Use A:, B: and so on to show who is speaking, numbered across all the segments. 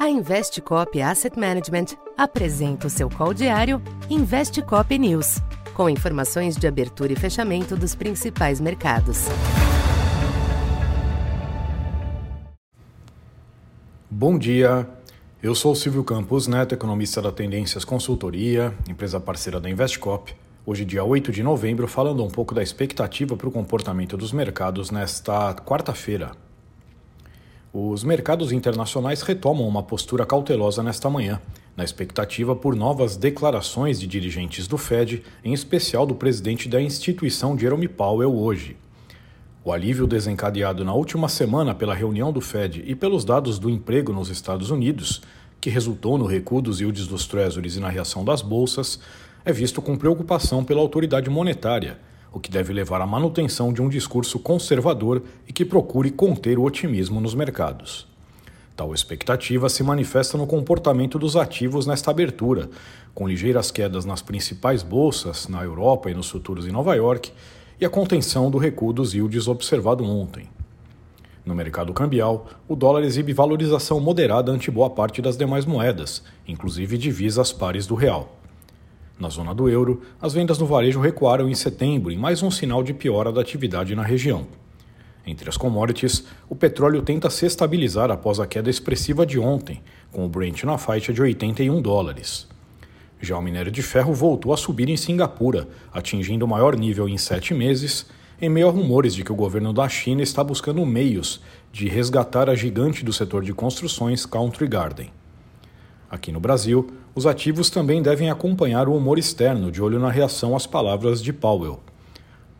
A: A Investcop Asset Management apresenta o seu call diário Investcop News, com informações de abertura e fechamento dos principais mercados.
B: Bom dia, eu sou Silvio Campos Neto, economista da Tendências Consultoria, empresa parceira da Investcop. Hoje, dia 8 de novembro, falando um pouco da expectativa para o comportamento dos mercados nesta quarta-feira, os mercados internacionais retomam uma postura cautelosa nesta manhã, na expectativa por novas declarações de dirigentes do Fed, em especial do presidente da instituição Jerome Powell hoje. O alívio desencadeado na última semana pela reunião do Fed e pelos dados do emprego nos Estados Unidos, que resultou no recuo dos yields dos treasuries e na reação das bolsas, é visto com preocupação pela autoridade monetária o que deve levar à manutenção de um discurso conservador e que procure conter o otimismo nos mercados. Tal expectativa se manifesta no comportamento dos ativos nesta abertura, com ligeiras quedas nas principais bolsas na Europa e nos futuros em Nova York, e a contenção do recuo dos yields observado ontem. No mercado cambial, o dólar exibe valorização moderada ante boa parte das demais moedas, inclusive divisas pares do real. Na zona do euro, as vendas no varejo recuaram em setembro, em mais um sinal de piora da atividade na região. Entre as commodities, o petróleo tenta se estabilizar após a queda expressiva de ontem, com o Brent na faixa de 81 dólares. Já o minério de ferro voltou a subir em Singapura, atingindo o maior nível em sete meses, em meio a rumores de que o governo da China está buscando meios de resgatar a gigante do setor de construções Country Garden. Aqui no Brasil, os ativos também devem acompanhar o humor externo, de olho na reação às palavras de Powell.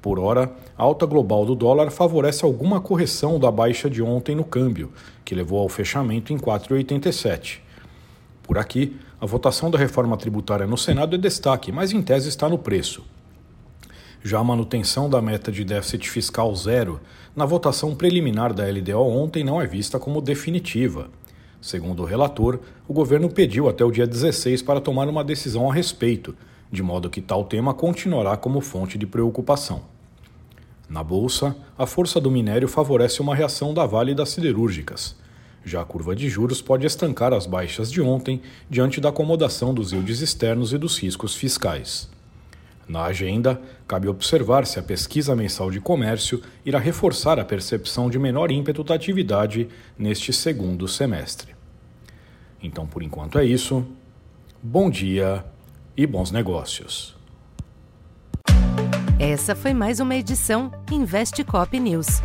B: Por hora, a alta global do dólar favorece alguma correção da baixa de ontem no câmbio, que levou ao fechamento em 4,87. Por aqui, a votação da reforma tributária no Senado é destaque, mas em tese está no preço. Já a manutenção da meta de déficit fiscal zero na votação preliminar da LDO ontem não é vista como definitiva. Segundo o relator, o governo pediu até o dia 16 para tomar uma decisão a respeito, de modo que tal tema continuará como fonte de preocupação. Na bolsa, a força do minério favorece uma reação da Vale das siderúrgicas. Já a curva de juros pode estancar as baixas de ontem diante da acomodação dos yields externos e dos riscos fiscais. Na agenda, cabe observar se a pesquisa mensal de comércio irá reforçar a percepção de menor ímpeto da atividade neste segundo semestre. Então, por enquanto é isso. Bom dia e bons negócios.
A: Essa foi mais uma edição Investe Cop News.